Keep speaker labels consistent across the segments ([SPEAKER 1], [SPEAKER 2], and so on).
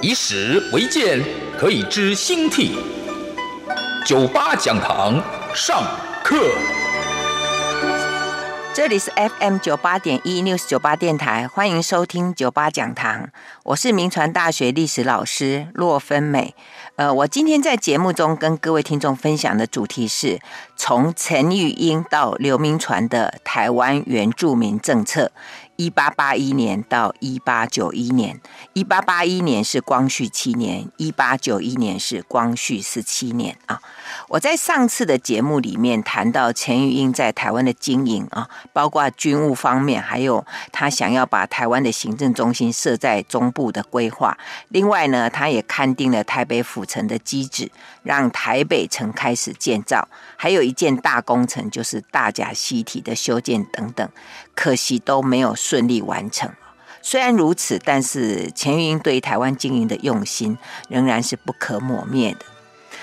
[SPEAKER 1] 以史为鉴，可以知兴替。九八讲堂上课。
[SPEAKER 2] 这里是 FM 九八点一 News 九八电台，欢迎收听九八讲堂。我是明传大学历史老师骆芬美。呃，我今天在节目中跟各位听众分享的主题是从陈玉英到刘铭传的台湾原住民政策。一八八一年到一八九一年，一八八一年是光绪七年，一八九一年是光绪十七年啊。我在上次的节目里面谈到钱玉英在台湾的经营啊，包括军务方面，还有他想要把台湾的行政中心设在中部的规划。另外呢，他也勘定了台北府城的机制，让台北城开始建造。还有一件大工程，就是大甲溪体的修建等等。可惜都没有顺利完成。虽然如此，但是钱玉英对台湾经营的用心仍然是不可磨灭的。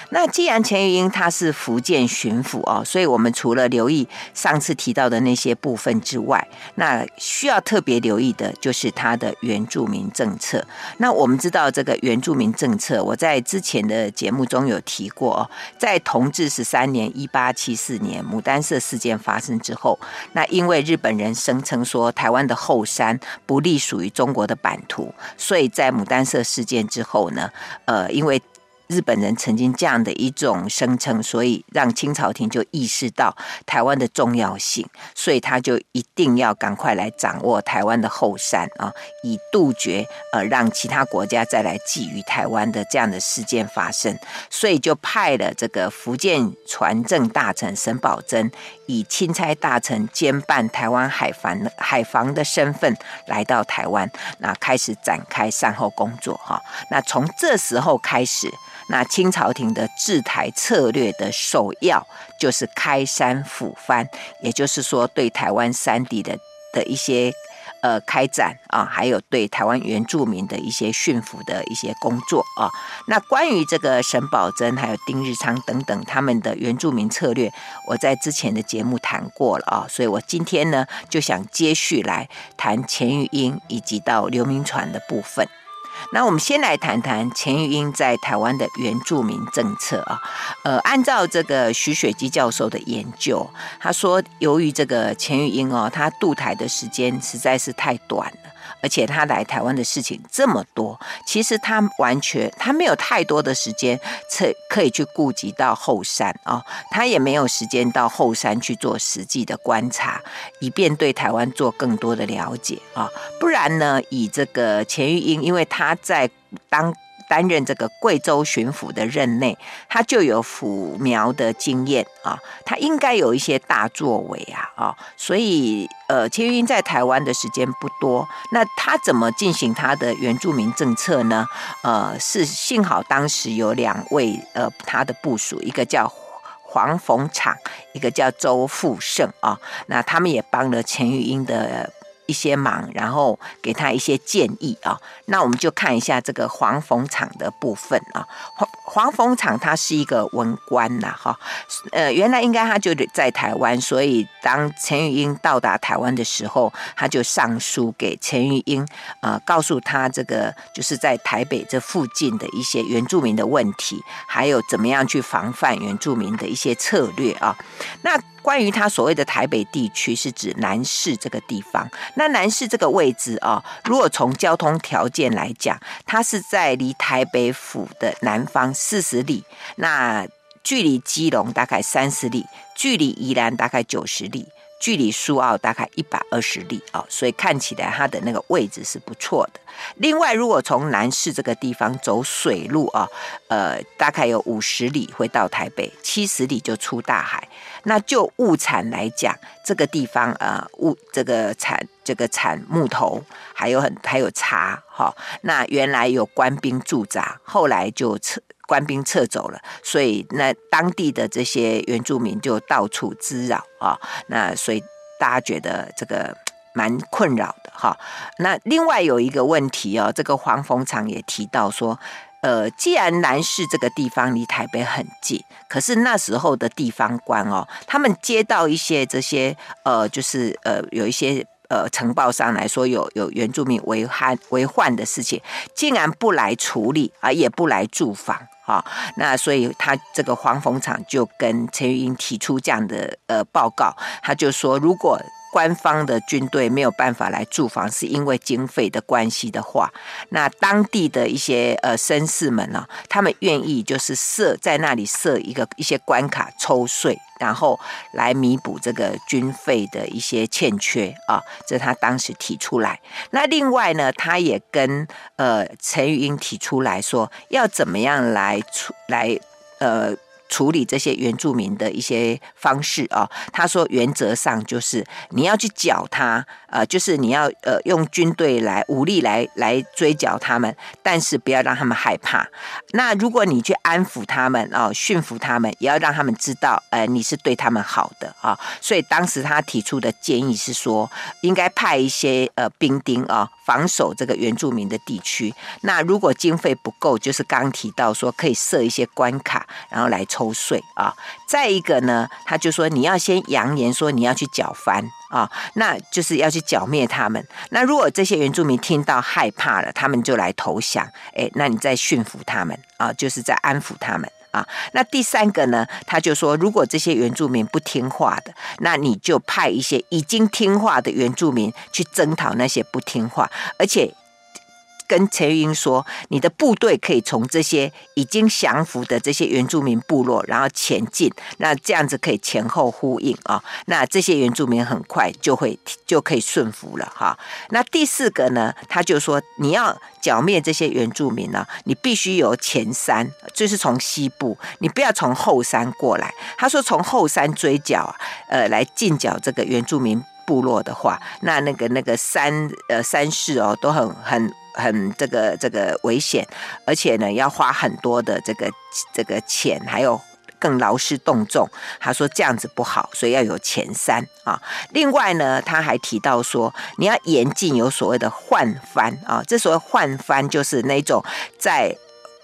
[SPEAKER 2] 那既然钱玉英他是福建巡抚哦，所以我们除了留意上次提到的那些部分之外，那需要特别留意的就是他的原住民政策。那我们知道这个原住民政策，我在之前的节目中有提过哦，在同治十三年（一八七四年）牡丹社事件发生之后，那因为日本人声称说台湾的后山不隶属于中国的版图，所以在牡丹社事件之后呢，呃，因为日本人曾经这样的一种声称，所以让清朝廷就意识到台湾的重要性，所以他就一定要赶快来掌握台湾的后山啊，以杜绝呃让其他国家再来觊觎台湾的这样的事件发生，所以就派了这个福建船政大臣沈葆桢，以钦差大臣兼办台湾海防海防的身份来到台湾，那开始展开善后工作哈，那从这时候开始。那清朝廷的治台策略的首要就是开山抚番，也就是说对台湾山地的的一些呃开展啊，还有对台湾原住民的一些驯服的一些工作啊。那关于这个沈葆楨还有丁日昌等等他们的原住民策略，我在之前的节目谈过了啊，所以我今天呢就想接续来谈钱玉英以及到刘铭传的部分。那我们先来谈谈钱玉英在台湾的原住民政策啊，呃，按照这个徐雪姬教授的研究，他说，由于这个钱玉英哦，他渡台的时间实在是太短。而且他来台湾的事情这么多，其实他完全他没有太多的时间，可可以去顾及到后山啊、哦，他也没有时间到后山去做实际的观察，以便对台湾做更多的了解啊、哦。不然呢，以这个钱玉英，因为他在当。担任这个贵州巡抚的任内，他就有抚苗的经验啊，他应该有一些大作为啊啊，所以呃，钱玉英在台湾的时间不多，那他怎么进行他的原住民政策呢？呃，是幸好当时有两位呃他的部署，一个叫黄凤场，一个叫周富盛啊，那他们也帮了钱玉英的。一些忙，然后给他一些建议啊。那我们就看一下这个黄逢场的部分啊。黄黄逢场他是一个文官呐，哈，呃，原来应该他就在台湾，所以当陈玉英到达台湾的时候，他就上书给陈玉英，呃，告诉他这个就是在台北这附近的一些原住民的问题，还有怎么样去防范原住民的一些策略啊。那关于他所谓的台北地区，是指南市这个地方。那南市这个位置啊，如果从交通条件来讲，它是在离台北府的南方四十里，那距离基隆大概三十里，距离宜兰大概九十里，距离苏澳大概一百二十里啊，所以看起来它的那个位置是不错的。另外，如果从南势这个地方走水路啊，呃，大概有五十里会到台北，七十里就出大海。那就物产来讲，这个地方呃，物这个产这个产木头，还有很还有茶哈。那原来有官兵驻扎，后来就撤官兵撤走了，所以那当地的这些原住民就到处滋扰啊。那所以大家觉得这个。蛮困扰的哈，那另外有一个问题哦，这个黄凤场也提到说，呃，既然南势这个地方离台北很近，可是那时候的地方官哦，他们接到一些这些呃，就是呃，有一些呃呈报上来说有有原住民为害为患的事情，竟然不来处理啊，也不来驻防啊，那所以他这个黄凤场就跟陈玉英提出这样的呃报告，他就说如果。官方的军队没有办法来驻防，是因为经费的关系的话，那当地的一些呃绅士们呢、他们愿意就是设在那里设一个一些关卡抽税，然后来弥补这个军费的一些欠缺啊，这他当时提出来。那另外呢，他也跟呃陈玉英提出来说，要怎么样来来处来呃。处理这些原住民的一些方式啊，他说原则上就是你要去剿他，呃，就是你要呃用军队来武力来来追剿他们，但是不要让他们害怕。那如果你去安抚他们啊，驯服他们，也要让他们知道，呃，你是对他们好的啊。所以当时他提出的建议是说，应该派一些呃兵丁啊，防守这个原住民的地区。那如果经费不够，就是刚提到说可以设一些关卡，然后来。抽税啊，再一个呢，他就说你要先扬言说你要去剿番啊，那就是要去剿灭他们。那如果这些原住民听到害怕了，他们就来投降，哎，那你再驯服他们啊，就是在安抚他们啊。那第三个呢，他就说，如果这些原住民不听话的，那你就派一些已经听话的原住民去征讨那些不听话，而且。跟陈玉英说，你的部队可以从这些已经降服的这些原住民部落，然后前进，那这样子可以前后呼应啊。那这些原住民很快就会就可以顺服了哈。那第四个呢，他就说你要剿灭这些原住民呢，你必须由前山，就是从西部，你不要从后山过来。他说从后山追剿，呃，来进剿这个原住民部落的话，那那个那个山呃山势哦都很很。很这个这个危险，而且呢要花很多的这个这个钱，还有更劳师动众。他说这样子不好，所以要有前三啊。另外呢，他还提到说，你要严禁有所谓的换番啊。这所谓换番，就是那种在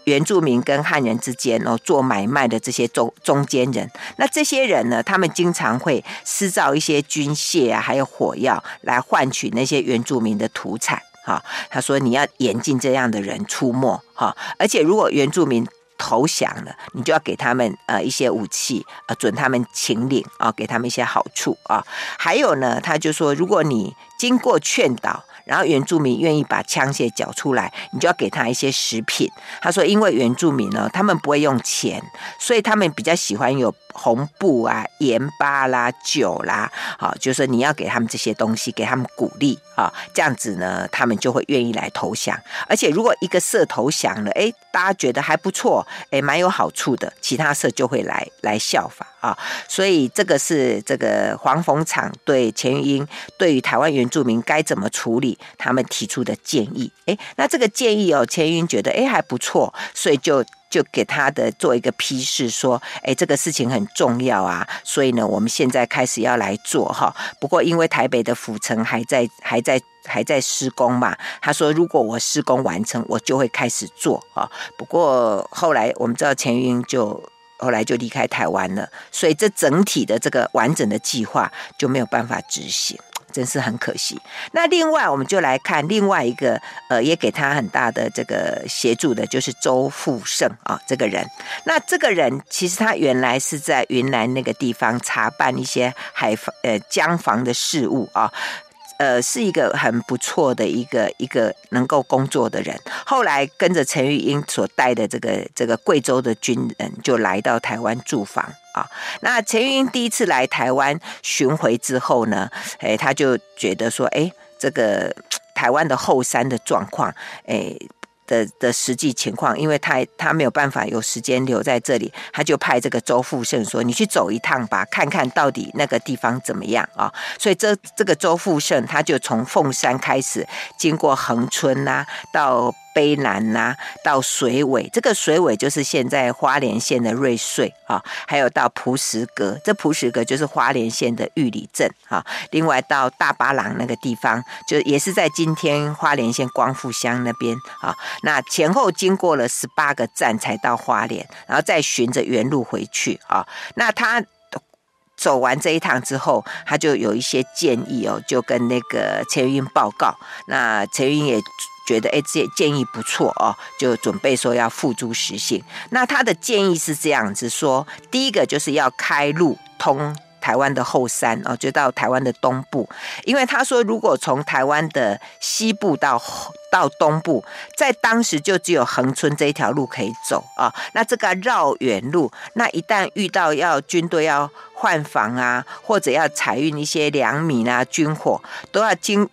[SPEAKER 2] 原住民跟汉人之间哦做买卖的这些中中间人。那这些人呢，他们经常会施造一些军械啊，还有火药来换取那些原住民的土产。哈，他说你要严禁这样的人出没哈，而且如果原住民投降了，你就要给他们呃一些武器，呃准他们请领啊，给他们一些好处啊。还有呢，他就说，如果你经过劝导。然后原住民愿意把枪械缴出来，你就要给他一些食品。他说，因为原住民呢，他们不会用钱，所以他们比较喜欢有红布啊、盐巴啦、酒啦，好，就是你要给他们这些东西，给他们鼓励啊，这样子呢，他们就会愿意来投降。而且如果一个社投降了，哎，大家觉得还不错，哎，蛮有好处的，其他社就会来来效法啊。所以这个是这个黄凤场对钱玉英对于台湾原住民该怎么处理。他们提出的建议，哎，那这个建议哦，钱玉英觉得哎还不错，所以就就给他的做一个批示，说，哎，这个事情很重要啊，所以呢，我们现在开始要来做哈。不过因为台北的府城还在还在还在施工嘛，他说如果我施工完成，我就会开始做啊。不过后来我们知道钱云就后来就离开台湾了，所以这整体的这个完整的计划就没有办法执行。真是很可惜。那另外，我们就来看另外一个，呃，也给他很大的这个协助的，就是周富盛啊，这个人。那这个人其实他原来是在云南那个地方查办一些海防、呃江防的事务啊，呃，是一个很不错的一个一个能够工作的人。后来跟着陈玉英所带的这个这个贵州的军人就来到台湾驻防。啊。那陈玉英第一次来台湾巡回之后呢，哎，他就觉得说，哎，这个台湾的后山的状况，哎。的的实际情况，因为他他没有办法有时间留在这里，他就派这个周富盛说：“你去走一趟吧，看看到底那个地方怎么样啊？”所以这这个周富盛他就从凤山开始，经过恒春呐、啊，到。卑南呐、到水尾，这个水尾就是现在花莲县的瑞穗啊，还有到璞石阁，这璞石阁就是花莲县的玉里镇啊。另外到大巴郎那个地方，就也是在今天花莲县光复乡那边啊。那前后经过了十八个站才到花莲，然后再循着原路回去啊。那他走完这一趟之后，他就有一些建议哦，就跟那个陈云报告。那陈云也。觉得哎，这建议不错哦，就准备说要付诸实行。那他的建议是这样子说：第一个就是要开路通台湾的后山哦，就到台湾的东部，因为他说如果从台湾的西部到到东部，在当时就只有横村这一条路可以走啊。那这个绕远路，那一旦遇到要军队要换防啊，或者要采运一些粮米啊、军火，都要经。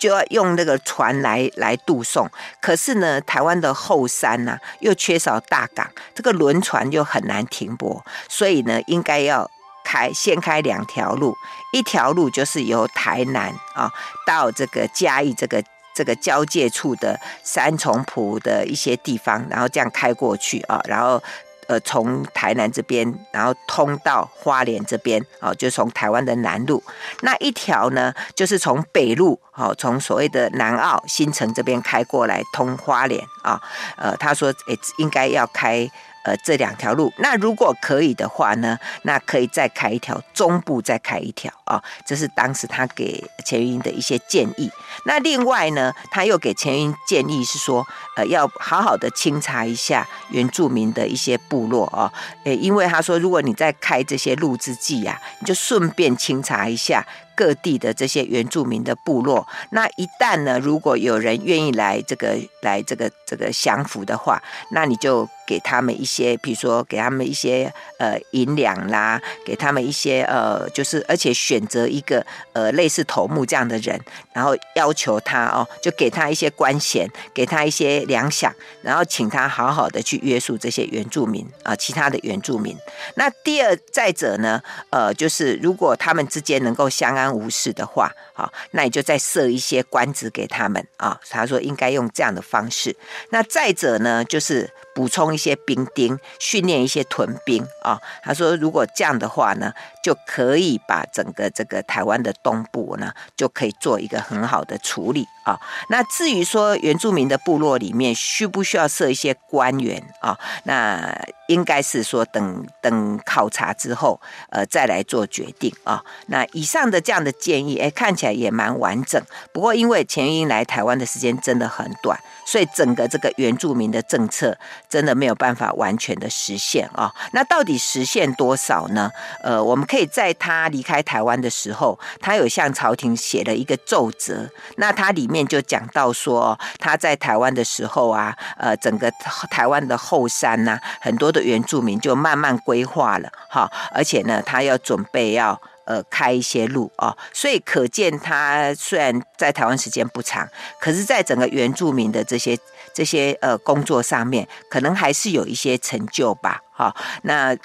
[SPEAKER 2] 就要用那个船来来渡送，可是呢，台湾的后山呢、啊、又缺少大港，这个轮船又很难停泊，所以呢，应该要开先开两条路，一条路就是由台南啊到这个嘉义这个这个交界处的三重埔的一些地方，然后这样开过去啊，然后。呃，从台南这边，然后通到花莲这边，哦，就从台湾的南路那一条呢，就是从北路，哦，从所谓的南澳新城这边开过来通花莲啊。呃，他说，诶，应该要开。呃，这两条路，那如果可以的话呢，那可以再开一条中部，再开一条啊，这是当时他给钱玉英的一些建议。那另外呢，他又给钱玉英建议是说，呃，要好好的清查一下原住民的一些部落啊，呃，因为他说，如果你在开这些路之际呀，你就顺便清查一下。各地的这些原住民的部落，那一旦呢，如果有人愿意来这个来这个这个降服的话，那你就给他们一些，比如说给他们一些呃银两啦，给他们一些呃，就是而且选选择一个呃类似头目这样的人，然后要求他哦，就给他一些官衔，给他一些粮饷，然后请他好好的去约束这些原住民啊，其他的原住民。那第二再者呢，呃，就是如果他们之间能够相安。无事的话，好，那你就再设一些官职给他们啊。他说应该用这样的方式。那再者呢，就是补充一些兵丁，训练一些屯兵啊。他说如果这样的话呢，就可以把整个这个台湾的东部呢，就可以做一个很好的处理啊。那至于说原住民的部落里面需不需要设一些官员啊？那应该是说等等考察之后，呃，再来做决定啊。那以上的这样的建议，哎，看起来也蛮完整。不过因为钱玉英来台湾的时间真的很短，所以整个这个原住民的政策真的没有办法完全的实现啊。那到底实现多少呢？呃，我们可以在他离开台湾的时候，他有向朝廷写了一个奏折，那他里面就讲到说，他在台湾的时候啊，呃，整个台湾的后山呐，很多的。原住民就慢慢规划了哈，而且呢，他要准备要呃开一些路哦，所以可见他虽然在台湾时间不长，可是在整个原住民的这些这些呃工作上面，可能还是有一些成就吧哈。那。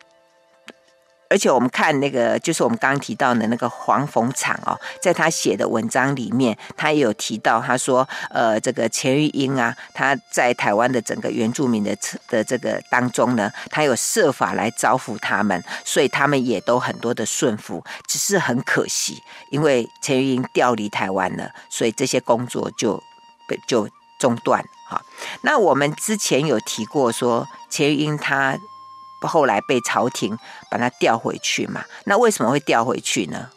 [SPEAKER 2] 而且我们看那个，就是我们刚刚提到的那个黄凤场哦，在他写的文章里面，他也有提到，他说，呃，这个钱玉英啊，他在台湾的整个原住民的的这个当中呢，他有设法来招呼他们，所以他们也都很多的顺服，只是很可惜，因为钱玉英调离台湾了，所以这些工作就被就中断。哈，那我们之前有提过说，钱玉英他。后来被朝廷把他调回去嘛？那为什么会调回去呢？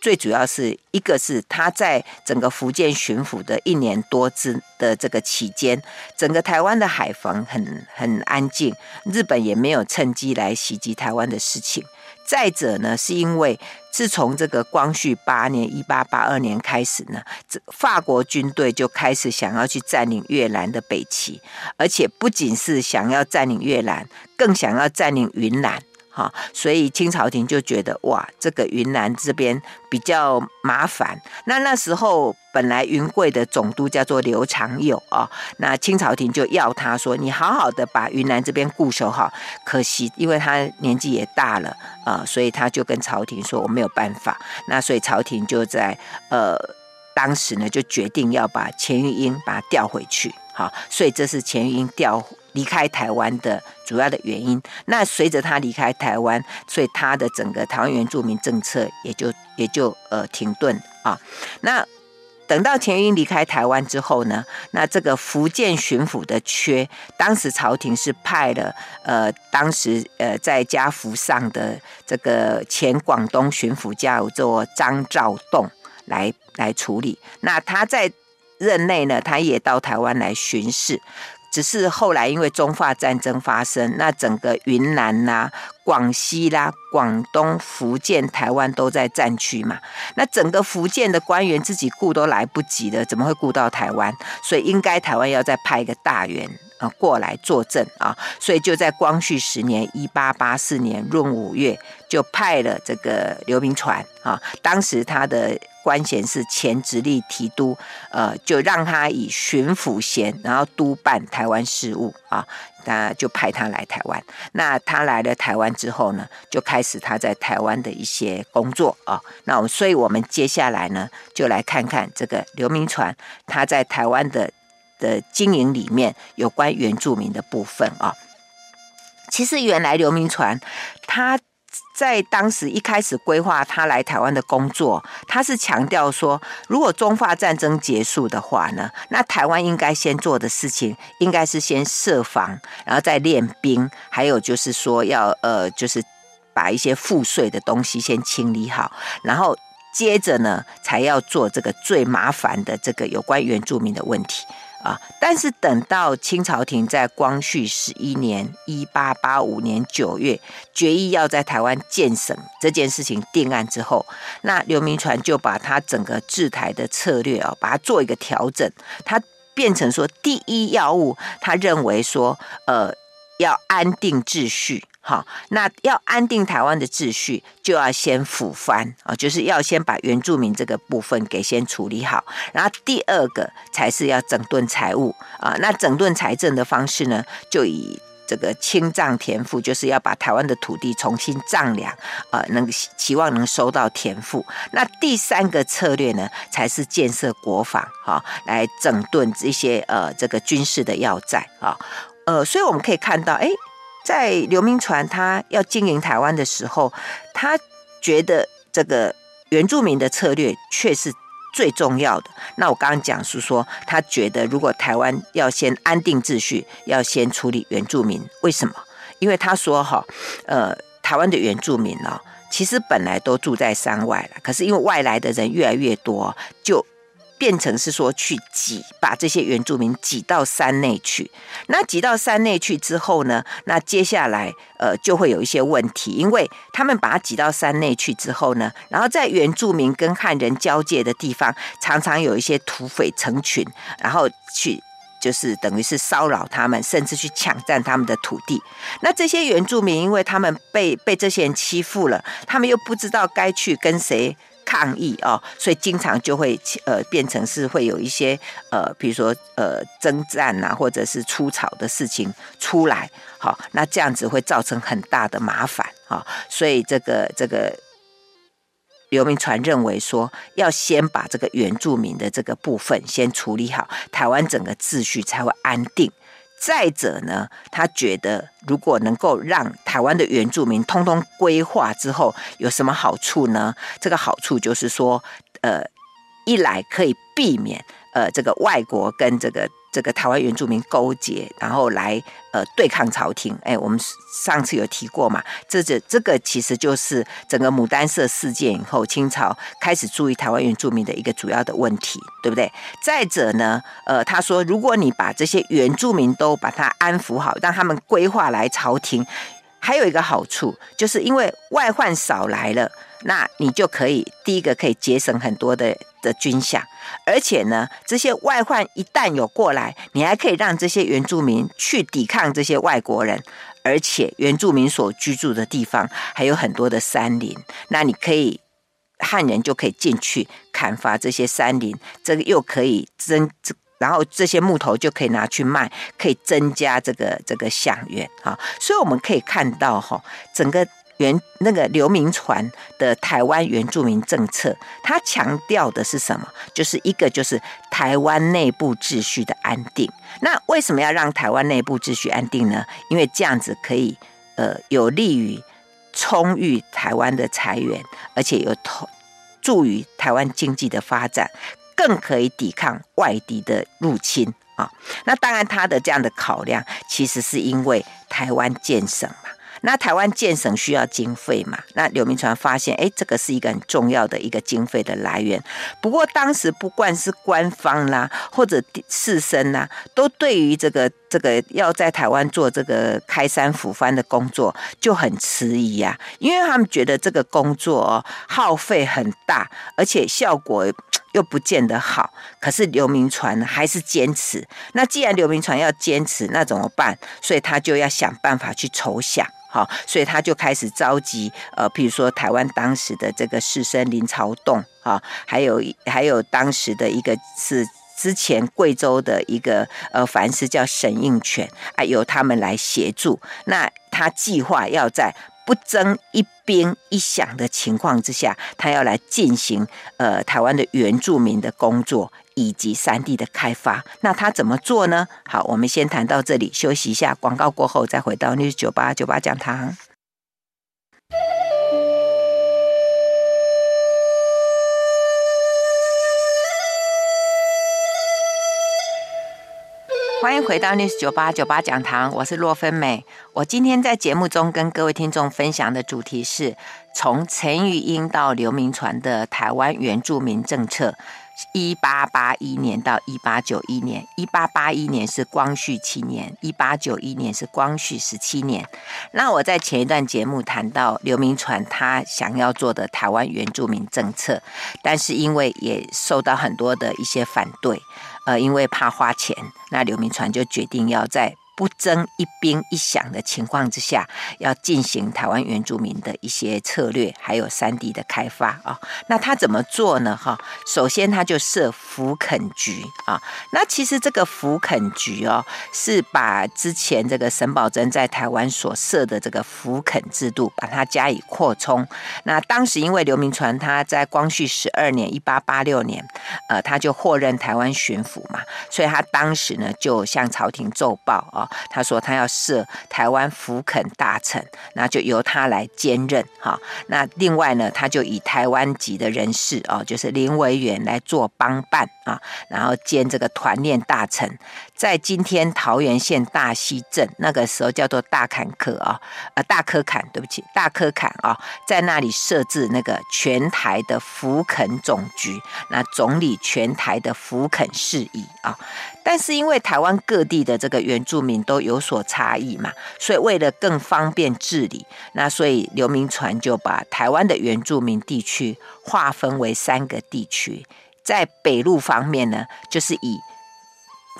[SPEAKER 2] 最主要是一个是他在整个福建巡抚的一年多之的这个期间，整个台湾的海防很很安静，日本也没有趁机来袭击台湾的事情。再者呢，是因为自从这个光绪八年（一八八二年）开始呢，这法国军队就开始想要去占领越南的北齐，而且不仅是想要占领越南，更想要占领云南。哈，所以清朝廷就觉得哇，这个云南这边比较麻烦。那那时候本来云贵的总督叫做刘长友啊，那清朝廷就要他说，你好好的把云南这边固守好。可惜因为他年纪也大了啊，所以他就跟朝廷说，我没有办法。那所以朝廷就在呃当时呢就决定要把钱玉英把他调回去。好，所以这是钱玉英调离开台湾的主要的原因。那随着他离开台湾，所以他的整个台湾原住民政策也就也就呃停顿啊。那等到钱玉英离开台湾之后呢，那这个福建巡抚的缺，当时朝廷是派了呃当时呃在家服上的这个前广东巡抚叫做张兆栋来来处理。那他在任内呢，他也到台湾来巡视，只是后来因为中法战争发生，那整个云南呐、广西啦、广东、福建、台湾都在战区嘛，那整个福建的官员自己顾都来不及的，怎么会顾到台湾？所以应该台湾要再派一个大员啊过来坐镇啊，所以就在光绪十年（一八八四年）闰五月，就派了这个刘铭传啊，当时他的。官衔是前直隶提督，呃，就让他以巡抚衔，然后督办台湾事务啊，那就派他来台湾。那他来了台湾之后呢，就开始他在台湾的一些工作啊。那我，所以我们接下来呢，就来看看这个刘铭传他在台湾的的经营里面有关原住民的部分啊。其实原来刘铭传他。在当时一开始规划他来台湾的工作，他是强调说，如果中法战争结束的话呢，那台湾应该先做的事情，应该是先设防，然后再练兵，还有就是说要呃，就是把一些赋税的东西先清理好，然后接着呢，才要做这个最麻烦的这个有关原住民的问题。啊！但是等到清朝廷在光绪十一年（一八八五年九月）决议要在台湾建省这件事情定案之后，那刘铭传就把他整个治台的策略啊，把它做一个调整，他变成说第一要务，他认为说，呃，要安定秩序。好，那要安定台湾的秩序，就要先抚番啊，就是要先把原住民这个部分给先处理好，然后第二个才是要整顿财务啊。那整顿财政的方式呢，就以这个清账田赋，就是要把台湾的土地重新丈量啊，能期望能收到田赋。那第三个策略呢，才是建设国防啊，来整顿这些呃这个军事的要塞啊。呃，所以我们可以看到，哎。在刘铭传他要经营台湾的时候，他觉得这个原住民的策略却是最重要的。那我刚刚讲是说，他觉得如果台湾要先安定秩序，要先处理原住民。为什么？因为他说哈，呃，台湾的原住民呢，其实本来都住在山外了，可是因为外来的人越来越多，就。变成是说去挤，把这些原住民挤到山内去。那挤到山内去之后呢，那接下来呃就会有一些问题，因为他们把它挤到山内去之后呢，然后在原住民跟汉人交界的地方，常常有一些土匪成群，然后去就是等于是骚扰他们，甚至去抢占他们的土地。那这些原住民，因为他们被被这些人欺负了，他们又不知道该去跟谁。抗议哦，所以经常就会呃变成是会有一些呃，比如说呃征战啊，或者是出草的事情出来，好，那这样子会造成很大的麻烦啊，所以这个这个刘铭传认为说，要先把这个原住民的这个部分先处理好，台湾整个秩序才会安定。再者呢，他觉得如果能够让台湾的原住民通通归化之后，有什么好处呢？这个好处就是说，呃，一来可以避免呃这个外国跟这个。这个台湾原住民勾结，然后来呃对抗朝廷。哎，我们上次有提过嘛，这这这个其实就是整个牡丹社事件以后，清朝开始注意台湾原住民的一个主要的问题，对不对？再者呢，呃，他说，如果你把这些原住民都把他安抚好，让他们归化来朝廷，还有一个好处，就是因为外患少来了，那你就可以第一个可以节省很多的的军饷，而且呢，这些外患一旦有过来，你还可以让这些原住民去抵抗这些外国人，而且原住民所居住的地方还有很多的山林，那你可以汉人就可以进去砍伐这些山林，这个又可以增，然后这些木头就可以拿去卖，可以增加这个这个饗源啊，所以我们可以看到哈，整个。原那个刘铭传的台湾原住民政策，他强调的是什么？就是一个就是台湾内部秩序的安定。那为什么要让台湾内部秩序安定呢？因为这样子可以呃有利于充裕台湾的财源，而且有投助于台湾经济的发展，更可以抵抗外敌的入侵啊。那当然，他的这样的考量，其实是因为台湾建省嘛。那台湾建省需要经费嘛？那刘铭传发现，哎，这个是一个很重要的一个经费的来源。不过当时不管是官方啦，或者士绅呐，都对于这个这个要在台湾做这个开山抚番的工作就很迟疑呀，因为他们觉得这个工作哦耗费很大，而且效果又不见得好。可是刘铭传还是坚持。那既然刘铭传要坚持，那怎么办？所以他就要想办法去筹饗。好，所以他就开始召集，呃，譬如说台湾当时的这个士绅林朝栋啊，还有还有当时的一个是之前贵州的一个呃凡是叫沈应权啊，由他们来协助。那他计划要在不征一兵一饷的情况之下，他要来进行呃台湾的原住民的工作。以及山地的开发，那他怎么做呢？好，我们先谈到这里，休息一下，广告过后再回到 News 九八九八讲堂。欢迎回到 News 九八九八讲堂，我是洛芬美。我今天在节目中跟各位听众分享的主题是从陈玉英到刘铭传的台湾原住民政策。一八八一年到一八九一年，一八八一年是光绪七年，一八九一年是光绪十七年。那我在前一段节目谈到刘铭传他想要做的台湾原住民政策，但是因为也受到很多的一些反对，呃，因为怕花钱，那刘铭传就决定要在。不争一兵一饷的情况之下，要进行台湾原住民的一些策略，还有山地的开发啊。那他怎么做呢？哈，首先他就设抚垦局啊。那其实这个抚垦局哦，是把之前这个沈葆桢在台湾所设的这个抚垦制度，把它加以扩充。那当时因为刘铭传他在光绪十二年（一八八六年），呃，他就获任台湾巡抚嘛，所以他当时呢就向朝廷奏报啊。他说他要设台湾福肯大臣，那就由他来兼任哈。那另外呢，他就以台湾籍的人士哦，就是林维源来做帮办啊，然后兼这个团练大臣，在今天桃园县大溪镇那个时候叫做大坎科啊，呃大嵑坎，对不起，大嵑坎啊，在那里设置那个全台的福垦总局，那总理全台的福垦事宜啊。但是因为台湾各地的这个原住民都有所差异嘛，所以为了更方便治理，那所以刘铭传就把台湾的原住民地区划分为三个地区，在北路方面呢，就是以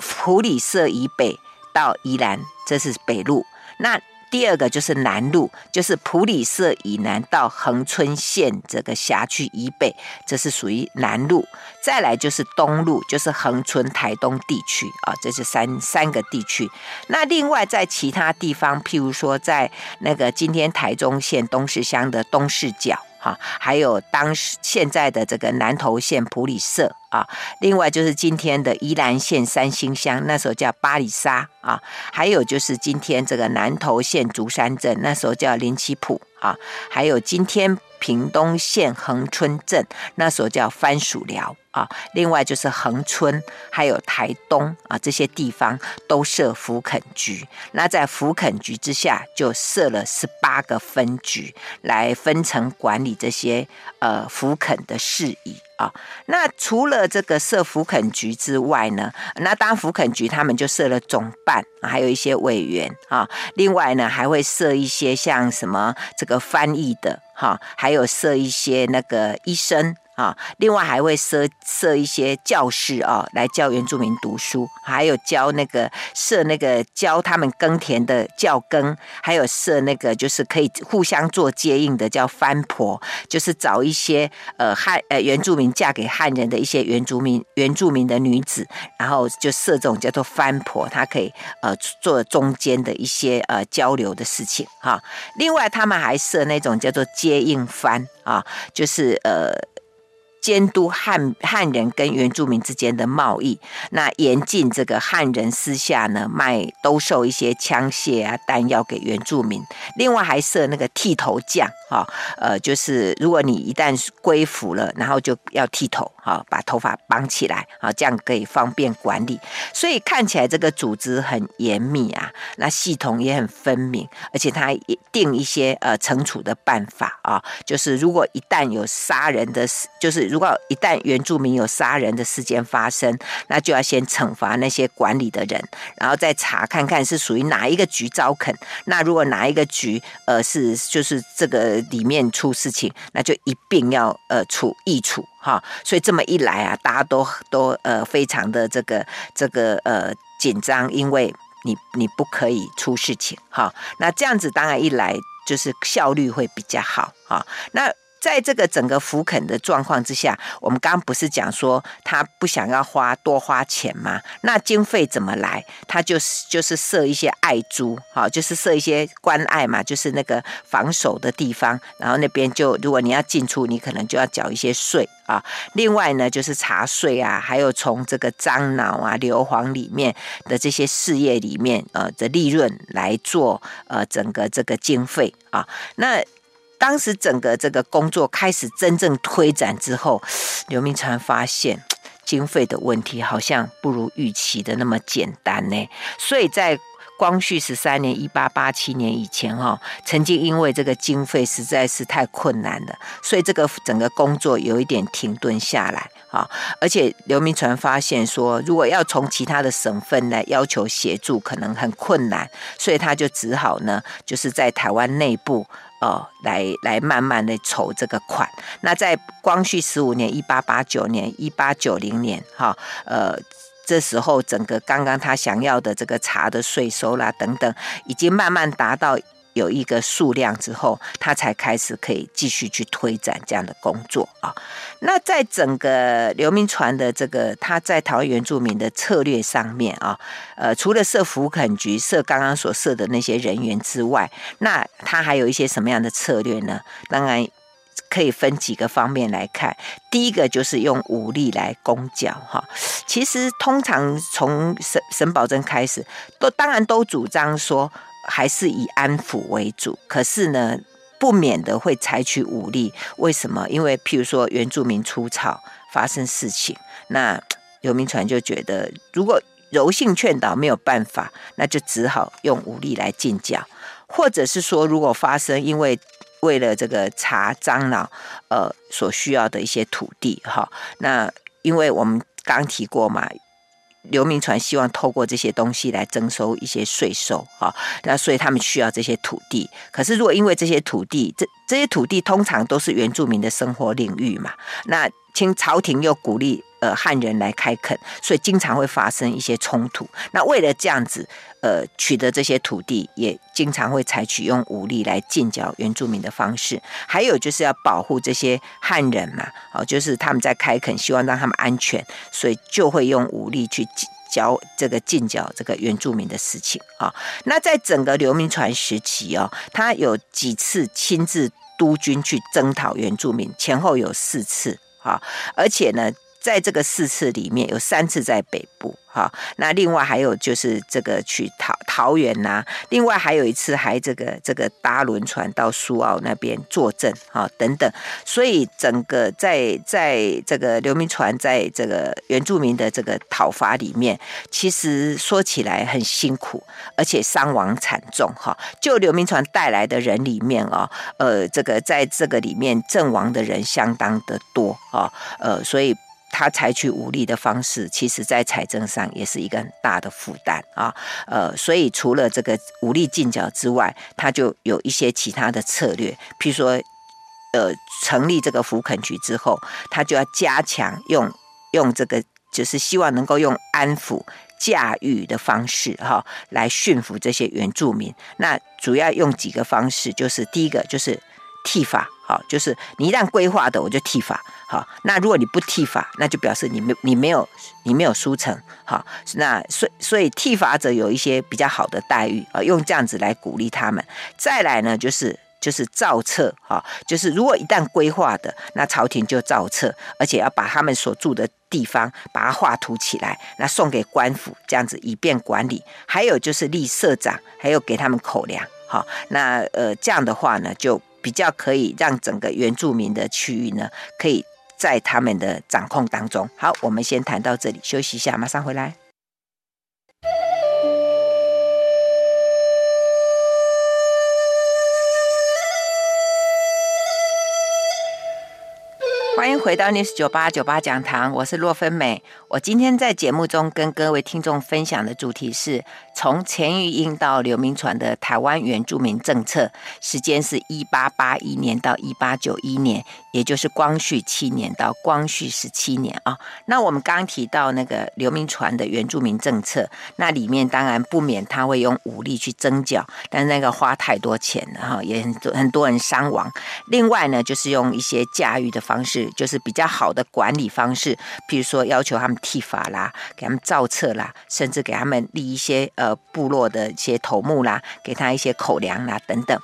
[SPEAKER 2] 普里社以北到宜兰，这是北路。那第二个就是南路，就是普里社以南到恒春县这个辖区以北，这是属于南路。再来就是东路，就是恒春台东地区啊，这是三三个地区。那另外在其他地方，譬如说在那个今天台中县东势乡的东势角。哈，还有当时现在的这个南投县普里社啊，另外就是今天的宜兰县三星乡，那时候叫巴里沙啊，还有就是今天这个南投县竹山镇，那时候叫林七埔啊，还有今天屏东县恒春镇，那所叫番薯寮。啊，另外就是恒春，还有台东啊，这些地方都设福垦局。那在福垦局之下，就设了十八个分局，来分层管理这些呃福垦的事宜啊。那除了这个设福垦局之外呢，那当福垦局他们就设了总办，还有一些委员啊。另外呢，还会设一些像什么这个翻译的哈，还有设一些那个医生。啊，另外还会设设一些教室啊，来教原住民读书，还有教那个设那个教他们耕田的教耕，还有设那个就是可以互相做接应的叫番婆，就是找一些呃汉呃原住民嫁给汉人的一些原住民原住民的女子，然后就设这种叫做番婆，她可以呃做中间的一些呃交流的事情哈。另外他们还设那种叫做接应番啊，就是呃。监督汉汉人跟原住民之间的贸易，那严禁这个汉人私下呢卖兜售一些枪械啊弹药给原住民。另外还设那个剃头匠，哈，呃，就是如果你一旦归服了，然后就要剃头，哈，把头发绑起来，啊，这样可以方便管理。所以看起来这个组织很严密啊，那系统也很分明，而且它也定一些呃惩处的办法啊，就是如果一旦有杀人的，就是如果一旦原住民有杀人的事件发生，那就要先惩罚那些管理的人，然后再查看看是属于哪一个局招垦。那如果哪一个局呃是就是这个里面出事情，那就一并要呃处议处哈。所以这么一来啊，大家都都呃非常的这个这个呃紧张，因为你你不可以出事情哈。那这样子当然一来就是效率会比较好哈。那在这个整个福垦的状况之下，我们刚刚不是讲说他不想要花多花钱吗？那经费怎么来？他就是就是设一些爱珠，好，就是设一些关爱嘛，就是那个防守的地方。然后那边就如果你要进出，你可能就要缴一些税啊。另外呢，就是茶税啊，还有从这个樟脑啊、硫磺里面的这些事业里面呃的利润来做呃整个这个经费啊，那。当时整个这个工作开始真正推展之后，刘铭传发现 经费的问题好像不如预期的那么简单呢。所以在光绪十三年（一八八七年）以前，哈，曾经因为这个经费实在是太困难了，所以这个整个工作有一点停顿下来，哈。而且刘铭传发现说，如果要从其他的省份来要求协助，可能很困难，所以他就只好呢，就是在台湾内部。哦，来来慢慢的筹这个款。那在光绪十五年（一八八九年）、一八九零年，哈，呃，这时候整个刚刚他想要的这个茶的税收啦等等，已经慢慢达到。有一个数量之后，他才开始可以继续去推展这样的工作啊。那在整个刘铭传的这个他在台湾原住民的策略上面啊，呃，除了设福垦局、设刚刚所设的那些人员之外，那他还有一些什么样的策略呢？当然可以分几个方面来看。第一个就是用武力来攻剿哈。其实通常从沈沈葆桢开始，都当然都主张说。还是以安抚为主，可是呢，不免的会采取武力。为什么？因为譬如说原住民出草发生事情，那 刘铭传就觉得，如果柔性劝导没有办法，那就只好用武力来进剿，或者是说，如果发生因为为了这个茶樟脑呃所需要的一些土地哈，那因为我们刚提过嘛。流民船希望透过这些东西来征收一些税收，啊，那所以他们需要这些土地。可是如果因为这些土地，这这些土地通常都是原住民的生活领域嘛，那清朝廷又鼓励呃汉人来开垦，所以经常会发生一些冲突。那为了这样子，呃，取得这些土地，也经常会采取用武力来进剿原住民的方式。还有就是要保护这些汉人嘛，哦，就是他们在开垦，希望让他们安全，所以就会用武力去剿这个进剿这个原住民的事情啊。那在整个刘铭传时期哦，他有几次亲自督军去征讨原住民，前后有四次啊，而且呢，在这个四次里面有三次在北部。哈，那另外还有就是这个去桃桃园呐，另外还有一次还这个这个搭轮船到苏澳那边坐镇啊等等，所以整个在在这个刘铭传在这个原住民的这个讨伐里面，其实说起来很辛苦，而且伤亡惨重哈。就刘铭传带来的人里面啊，呃，这个在这个里面阵亡的人相当的多啊，呃，所以。他采取武力的方式，其实在财政上也是一个很大的负担啊。呃，所以除了这个武力进剿之外，他就有一些其他的策略，譬如说呃成立这个福垦局之后，他就要加强用用这个，就是希望能够用安抚、驾驭的方式哈，来驯服这些原住民。那主要用几个方式，就是第一个就是剃发，好，就是你一旦规划的，我就剃发。好，那如果你不剃发，那就表示你没你没有你没有书成。好，那所所以剃发者有一些比较好的待遇啊，用这样子来鼓励他们。再来呢，就是就是造册，哈，就是如果一旦规划的，那朝廷就造册，而且要把他们所住的地方把它画图起来，那送给官府，这样子以便管理。还有就是立社长，还有给他们口粮。好，那呃这样的话呢，就比较可以让整个原住民的区域呢，可以。在他们的掌控当中。好，我们先谈到这里，休息一下，马上回来。欢迎回到 News 九八九八讲堂，我是洛芬美。我今天在节目中跟各位听众分享的主题是从钱玉英到刘铭传的台湾原住民政策，时间是一八八一年到一八九一年，也就是光绪七年到光绪十七年啊。那我们刚提到那个刘铭传的原住民政策，那里面当然不免他会用武力去征剿，但是那个花太多钱了哈，也很多很多人伤亡。另外呢，就是用一些驾驭的方式。就是比较好的管理方式，比如说要求他们剃发啦，给他们造册啦，甚至给他们立一些呃部落的一些头目啦，给他一些口粮啦等等。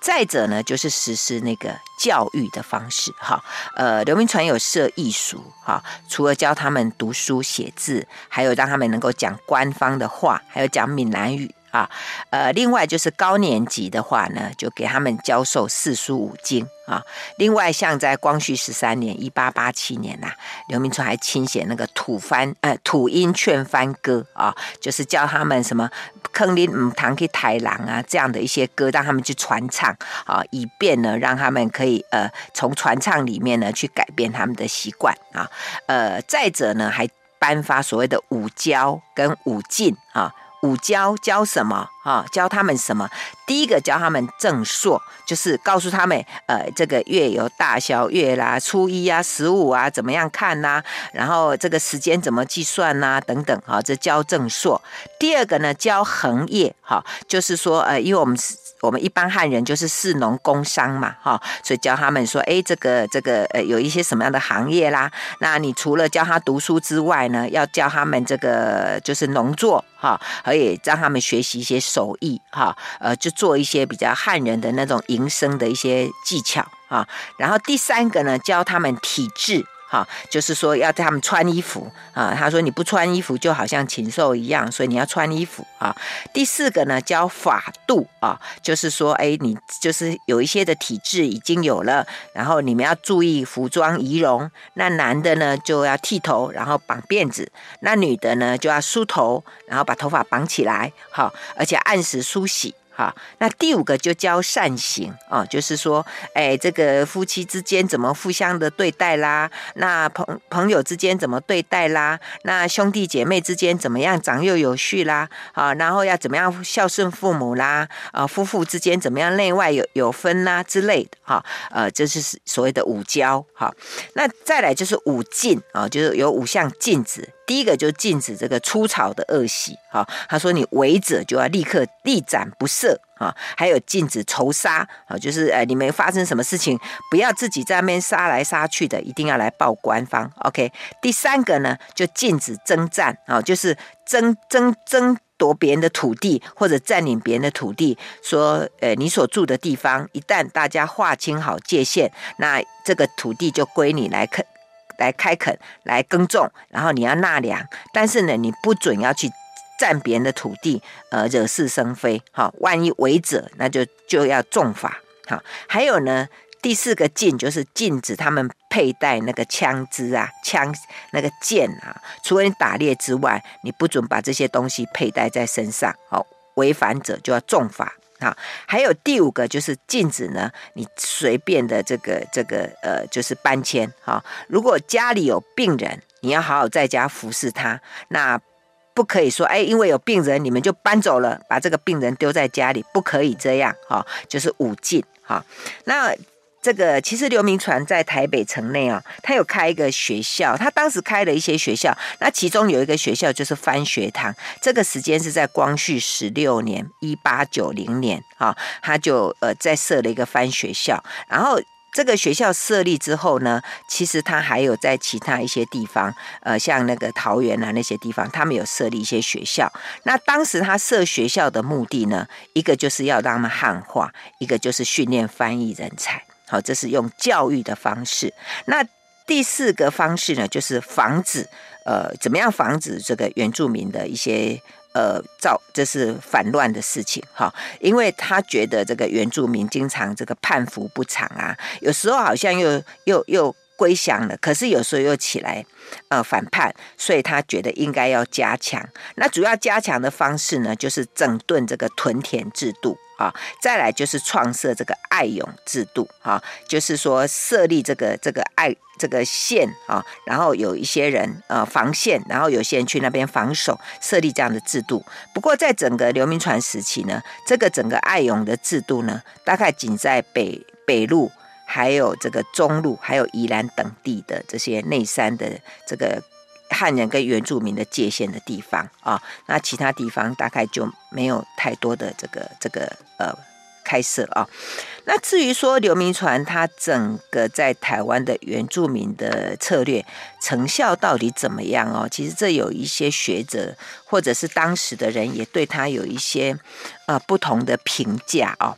[SPEAKER 2] 再者呢，就是实施那个教育的方式，哈，呃，刘铭传有设艺术，哈，除了教他们读书写字，还有让他们能够讲官方的话，还有讲闽南语。啊，呃，另外就是高年级的话呢，就给他们教授四书五经啊。另外，像在光绪十三年（一八八七年）呐，刘铭传还亲写那个土番呃土音劝番歌啊，就是教他们什么坑林五堂去抬狼啊这样的一些歌，让他们去传唱啊，以便呢让他们可以呃从传唱里面呢去改变他们的习惯啊。呃，再者呢，还颁发所谓的五教跟五禁啊。五交交什么？啊？教他们什么？第一个教他们正朔，就是告诉他们，呃，这个月有大小月啦，初一啊，十五啊，怎么样看呐？然后这个时间怎么计算呐？等等，哈，这教正朔。第二个呢，教行业，哈，就是说，呃，因为我们是。我们一般汉人就是士农工商嘛，哈，所以教他们说，哎，这个这个呃，有一些什么样的行业啦？那你除了教他读书之外呢，要教他们这个就是农作，哈，可以让他们学习一些手艺，哈，呃，就做一些比较汉人的那种营生的一些技巧啊。然后第三个呢，教他们体质。哈，就是说要他们穿衣服啊。他说你不穿衣服就好像禽兽一样，所以你要穿衣服啊。第四个呢，教法度啊，就是说，哎，你就是有一些的体质已经有了，然后你们要注意服装仪容。那男的呢就要剃头，然后绑辫子；那女的呢就要梳头，然后把头发绑起来，好，而且按时梳洗。好，那第五个就教善行啊，就是说，哎，这个夫妻之间怎么互相的对待啦？那朋朋友之间怎么对待啦？那兄弟姐妹之间怎么样长幼有序啦？啊，然后要怎么样孝顺父母啦？啊，夫妇之间怎么样内外有有分啦之类的？哈，呃，这是所谓的五教。哈，那再来就是五禁啊，就是有五项禁止。第一个就禁止这个出草的恶习，哈，他说你违者就要立刻立斩不赦，啊，还有禁止仇杀，啊，就是呃，你们发生什么事情，不要自己在那边杀来杀去的，一定要来报官方，OK。第三个呢，就禁止征战，啊，就是争争争夺别人的土地或者占领别人的土地，说，呃，你所住的地方，一旦大家划清好界限，那这个土地就归你来垦。来开垦，来耕种，然后你要纳粮，但是呢，你不准要去占别人的土地，呃，惹是生非，哈，万一违者，那就就要重罚，哈。还有呢，第四个禁就是禁止他们佩戴那个枪支啊，枪那个剑啊，除了你打猎之外，你不准把这些东西佩戴在身上，好，违反者就要重罚。啊，还有第五个就是禁止呢，你随便的这个这个呃，就是搬迁。哈，如果家里有病人，你要好好在家服侍他，那不可以说哎，因为有病人你们就搬走了，把这个病人丢在家里，不可以这样。哈，就是五禁。哈，那。这个其实刘铭传在台北城内啊，他有开一个学校，他当时开了一些学校，那其中有一个学校就是番学堂，这个时间是在光绪十六年一八九零年啊，他就呃在设了一个番学校，然后。这个学校设立之后呢，其实他还有在其他一些地方，呃，像那个桃园啊那些地方，他们有设立一些学校。那当时他设学校的目的呢，一个就是要让他们汉化，一个就是训练翻译人才。好，这是用教育的方式。那第四个方式呢，就是防止，呃，怎么样防止这个原住民的一些。呃，造这是反乱的事情哈，因为他觉得这个原住民经常这个叛服不常啊，有时候好像又又又归降了，可是有时候又起来呃反叛，所以他觉得应该要加强。那主要加强的方式呢，就是整顿这个屯田制度。啊，再来就是创设这个爱勇制度啊，就是说设立这个这个爱这个县啊，然后有一些人呃防县，然后有些人去那边防守，设立这样的制度。不过在整个刘铭传时期呢，这个整个爱勇的制度呢，大概仅在北北路，还有这个中路，还有宜兰等地的这些内山的这个。汉人跟原住民的界限的地方啊，那其他地方大概就没有太多的这个这个呃开设啊。那至于说刘铭传他整个在台湾的原住民的策略成效到底怎么样哦？其实这有一些学者或者是当时的人也对他有一些呃不同的评价哦。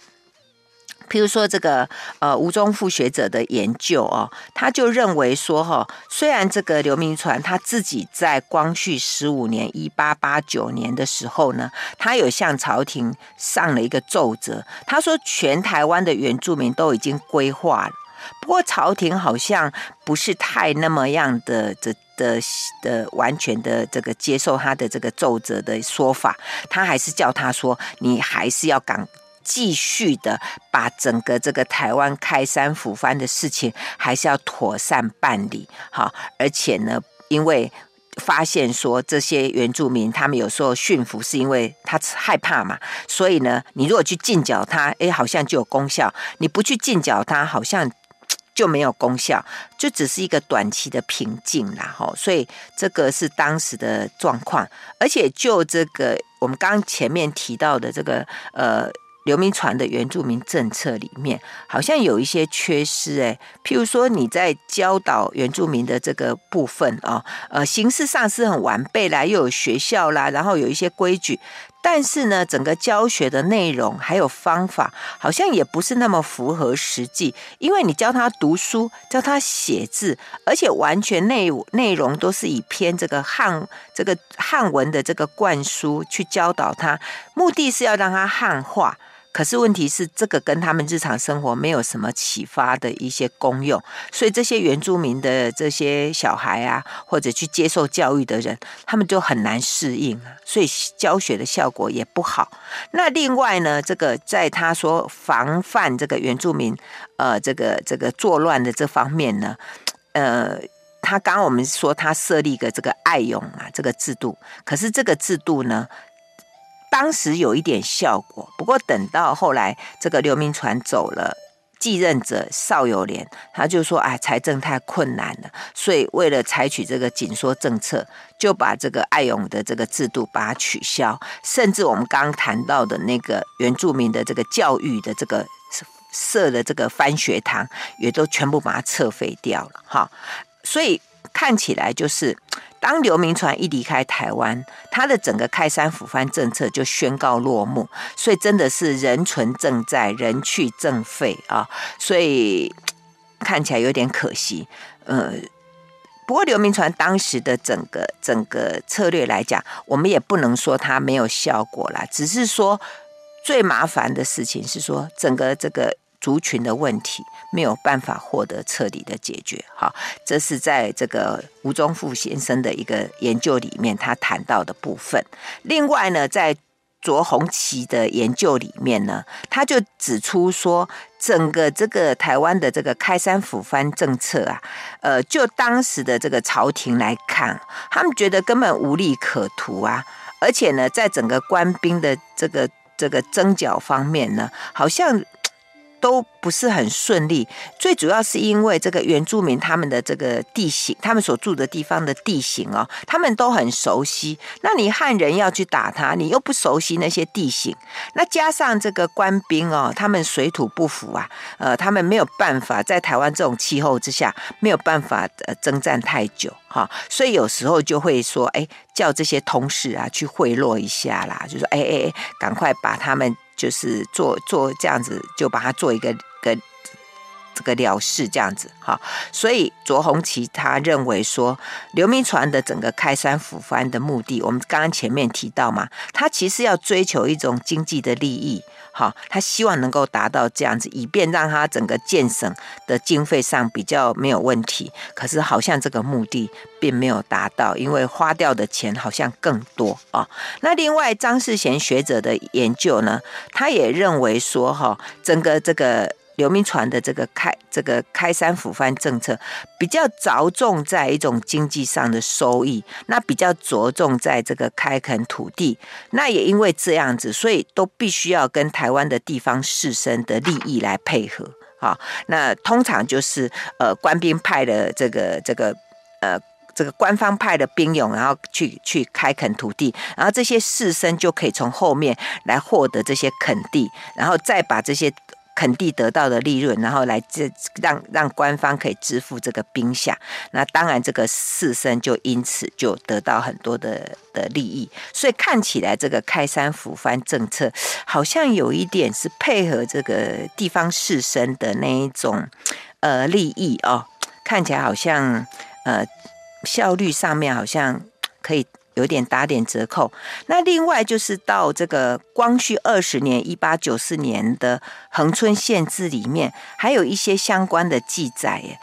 [SPEAKER 2] 譬如说这个呃吴宗富学者的研究哦，他就认为说哈，虽然这个刘铭传他自己在光绪十五年一八八九年的时候呢，他有向朝廷上了一个奏折，他说全台湾的原住民都已经规划了，不过朝廷好像不是太那么样的这的的完全的这个接受他的这个奏折的说法，他还是叫他说你还是要赶。继续的把整个这个台湾开山抚番的事情，还是要妥善办理好。而且呢，因为发现说这些原住民他们有时候驯服是因为他害怕嘛，所以呢，你如果去禁剿他，哎，好像就有功效；你不去禁剿他，好像就没有功效，就只是一个短期的平静啦。哈，所以这个是当时的状况。而且就这个我们刚前面提到的这个呃。刘铭传的原住民政策里面好像有一些缺失诶，譬如说你在教导原住民的这个部分啊，呃，形式上是很完备啦，又有学校啦，然后有一些规矩，但是呢，整个教学的内容还有方法好像也不是那么符合实际，因为你教他读书，教他写字，而且完全内内容都是以偏这个汉这个汉文的这个灌输去教导他，目的是要让他汉化。可是问题是，这个跟他们日常生活没有什么启发的一些功用，所以这些原住民的这些小孩啊，或者去接受教育的人，他们就很难适应啊，所以教学的效果也不好。那另外呢，这个在他说防范这个原住民，呃，这个这个作乱的这方面呢，呃，他刚刚我们说他设立一个这个爱勇啊这个制度，可是这个制度呢，当时有一点效果，不过等到后来这个刘铭传走了，继任者邵友莲他就说：“哎，财政太困难了，所以为了采取这个紧缩政策，就把这个爱勇的这个制度把它取消，甚至我们刚谈到的那个原住民的这个教育的这个设的这个番学堂，也都全部把它撤废掉了。哈，所以看起来就是。”当刘铭传一离开台湾，他的整个开山抚番政策就宣告落幕，所以真的是人存政在，人去政废啊，所以 看起来有点可惜。呃，不过刘铭传当时的整个整个策略来讲，我们也不能说他没有效果啦，只是说最麻烦的事情是说整个这个。族群的问题没有办法获得彻底的解决，好，这是在这个吴宗富先生的一个研究里面他谈到的部分。另外呢，在卓红旗的研究里面呢，他就指出说，整个这个台湾的这个开山抚番政策啊，呃，就当时的这个朝廷来看，他们觉得根本无利可图啊，而且呢，在整个官兵的这个这个征剿方面呢，好像。都不是很顺利，最主要是因为这个原住民他们的这个地形，他们所住的地方的地形哦，他们都很熟悉。那你汉人要去打他，你又不熟悉那些地形，那加上这个官兵哦，他们水土不服啊，呃，他们没有办法在台湾这种气候之下，没有办法呃征战太久哈，所以有时候就会说，哎，叫这些同事啊去贿赂一下啦，就说，哎哎哎，赶快把他们。就是做做这样子，就把它做一个个这个了事这样子哈。所以卓红旗他认为说，刘铭传的整个开山抚番的目的，我们刚刚前面提到嘛，他其实要追求一种经济的利益。好，他希望能够达到这样子，以便让他整个建省的经费上比较没有问题。可是好像这个目的并没有达到，因为花掉的钱好像更多啊。那另外张世贤学者的研究呢，他也认为说，哈，整个这个。刘铭传的这个开这个开山抚番政策，比较着重在一种经济上的收益，那比较着重在这个开垦土地，那也因为这样子，所以都必须要跟台湾的地方士绅的利益来配合。好，那通常就是呃官兵派的这个这个呃这个官方派的兵勇，然后去去开垦土地，然后这些士绅就可以从后面来获得这些垦地，然后再把这些。垦地得到的利润，然后来这让让官方可以支付这个兵饷，那当然这个士绅就因此就得到很多的的利益，所以看起来这个开山抚番政策好像有一点是配合这个地方士绅的那一种呃利益哦，看起来好像呃效率上面好像可以。有点打点折扣。那另外就是到这个光绪二十年（一八九四年）的恒春县志里面，还有一些相关的记载耶。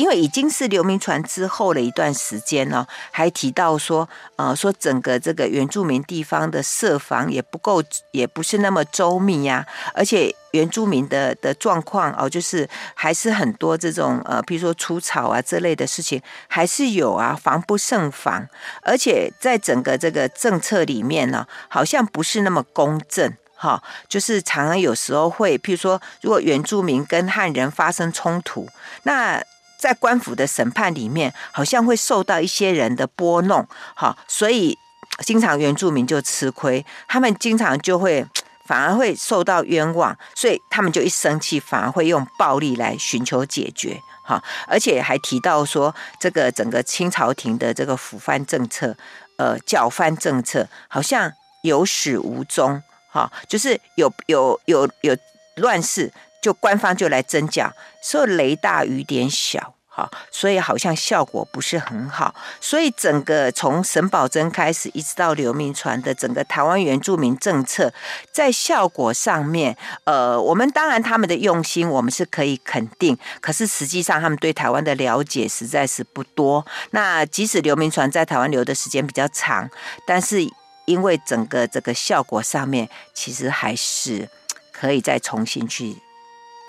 [SPEAKER 2] 因为已经是刘铭传之后的一段时间了，还提到说，呃，说整个这个原住民地方的设防也不够，也不是那么周密呀，而且原住民的的状况哦，就是还是很多这种呃，比如说除草啊这类的事情还是有啊，防不胜防，而且在整个这个政策里面呢，好像不是那么公正哈，就是常常有时候会，譬如说，如果原住民跟汉人发生冲突，那在官府的审判里面，好像会受到一些人的拨弄，哈，所以经常原住民就吃亏，他们经常就会反而会受到冤枉，所以他们就一生气，反而会用暴力来寻求解决，哈，而且还提到说，这个整个清朝廷的这个腐藩政策，呃，剿藩政策，好像有始无终，哈，就是有有有有乱世。就官方就来征剿，所以雷大雨点小，哈，所以好像效果不是很好。所以整个从沈葆桢开始，一直到刘铭传的整个台湾原住民政策，在效果上面，呃，我们当然他们的用心，我们是可以肯定。可是实际上，他们对台湾的了解实在是不多。那即使刘铭传在台湾留的时间比较长，但是因为整个这个效果上面，其实还是可以再重新去。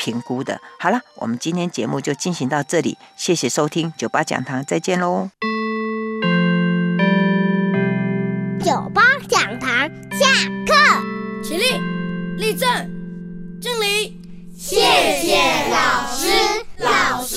[SPEAKER 2] 评估的。好了，我们今天节目就进行到这里，谢谢收听，酒吧讲堂再见喽。
[SPEAKER 3] 酒吧讲堂下课，
[SPEAKER 4] 起立，立正。敬礼。谢谢老师。老师。